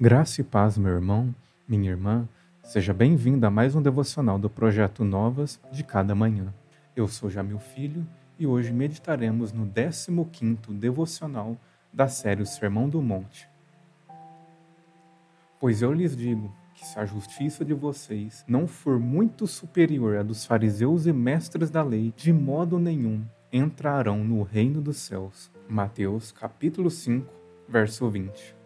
Graça e paz, meu irmão, minha irmã, seja bem-vindo a mais um devocional do projeto Novas de Cada Manhã. Eu sou Jamil Filho e hoje meditaremos no 15º devocional da série O Sermão do Monte. Pois eu lhes digo que se a justiça de vocês não for muito superior à dos fariseus e mestres da lei, de modo nenhum entrarão no reino dos céus. Mateus capítulo 5, verso 20.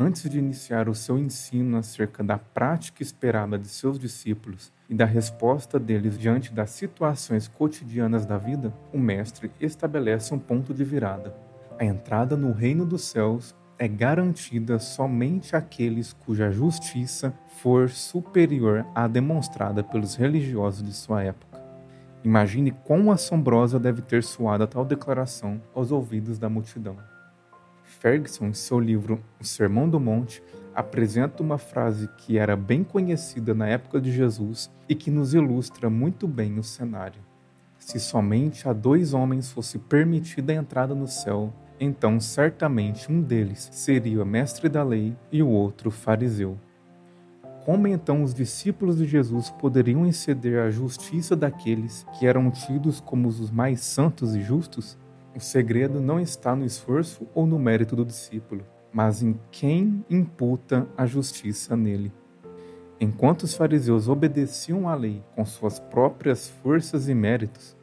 Antes de iniciar o seu ensino acerca da prática esperada de seus discípulos e da resposta deles diante das situações cotidianas da vida, o Mestre estabelece um ponto de virada. A entrada no reino dos céus é garantida somente àqueles cuja justiça for superior à demonstrada pelos religiosos de sua época. Imagine quão assombrosa deve ter soado a tal declaração aos ouvidos da multidão. Ferguson, em seu livro O Sermão do Monte, apresenta uma frase que era bem conhecida na época de Jesus e que nos ilustra muito bem o cenário. Se somente a dois homens fosse permitida a entrada no céu, então certamente um deles seria mestre da lei e o outro fariseu. Como então os discípulos de Jesus poderiam exceder a justiça daqueles que eram tidos como os mais santos e justos? O segredo não está no esforço ou no mérito do discípulo, mas em quem imputa a justiça nele. Enquanto os fariseus obedeciam à lei com suas próprias forças e méritos,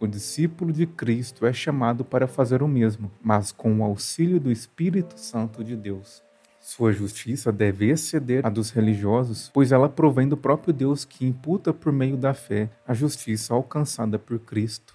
o discípulo de Cristo é chamado para fazer o mesmo, mas com o auxílio do Espírito Santo de Deus. Sua justiça deve exceder a dos religiosos, pois ela provém do próprio Deus que imputa por meio da fé a justiça alcançada por Cristo.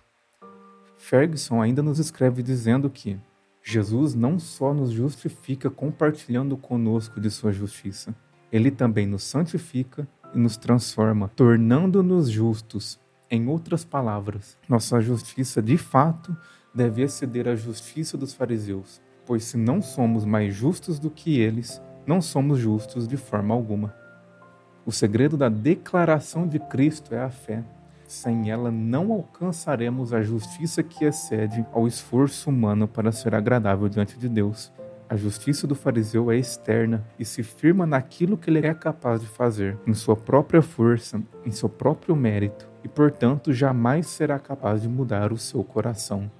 Ferguson ainda nos escreve dizendo que Jesus não só nos justifica compartilhando conosco de sua justiça, ele também nos santifica e nos transforma, tornando-nos justos. Em outras palavras, nossa justiça de fato deve exceder a justiça dos fariseus, pois se não somos mais justos do que eles, não somos justos de forma alguma. O segredo da declaração de Cristo é a fé. Sem ela, não alcançaremos a justiça que excede ao esforço humano para ser agradável diante de Deus. A justiça do fariseu é externa e se firma naquilo que ele é capaz de fazer, em sua própria força, em seu próprio mérito, e portanto jamais será capaz de mudar o seu coração.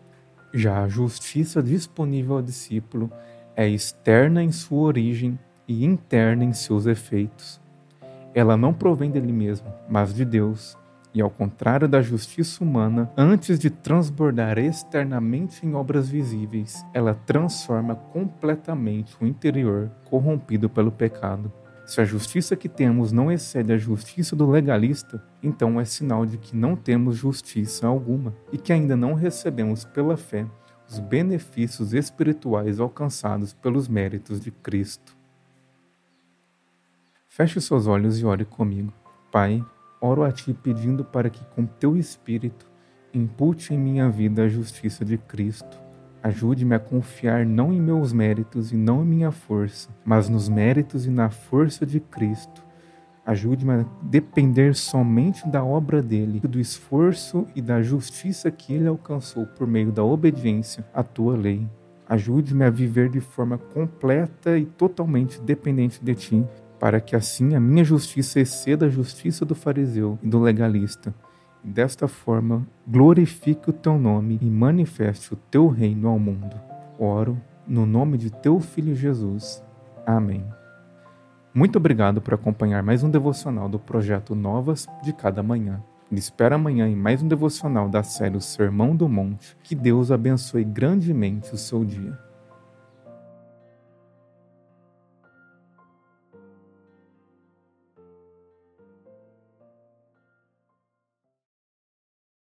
Já a justiça disponível ao discípulo é externa em sua origem e interna em seus efeitos. Ela não provém dele mesmo, mas de Deus e ao contrário da justiça humana, antes de transbordar externamente em obras visíveis, ela transforma completamente o interior corrompido pelo pecado. Se a justiça que temos não excede a justiça do legalista, então é sinal de que não temos justiça alguma e que ainda não recebemos pela fé os benefícios espirituais alcançados pelos méritos de Cristo. Feche seus olhos e ore comigo. Pai, oro a Ti pedindo para que, com Teu Espírito, impute em minha vida a justiça de Cristo. Ajude-me a confiar não em meus méritos e não em minha força, mas nos méritos e na força de Cristo. Ajude-me a depender somente da obra dele, do esforço e da justiça que ele alcançou por meio da obediência à tua lei. Ajude-me a viver de forma completa e totalmente dependente de ti, para que assim a minha justiça exceda a justiça do fariseu e do legalista. E desta forma, glorifique o teu nome e manifeste o teu reino ao mundo. Oro no nome de teu filho Jesus. Amém. Muito obrigado por acompanhar mais um devocional do projeto Novas de Cada Manhã. Me espera amanhã em mais um devocional da série O Sermão do Monte. Que Deus abençoe grandemente o seu dia.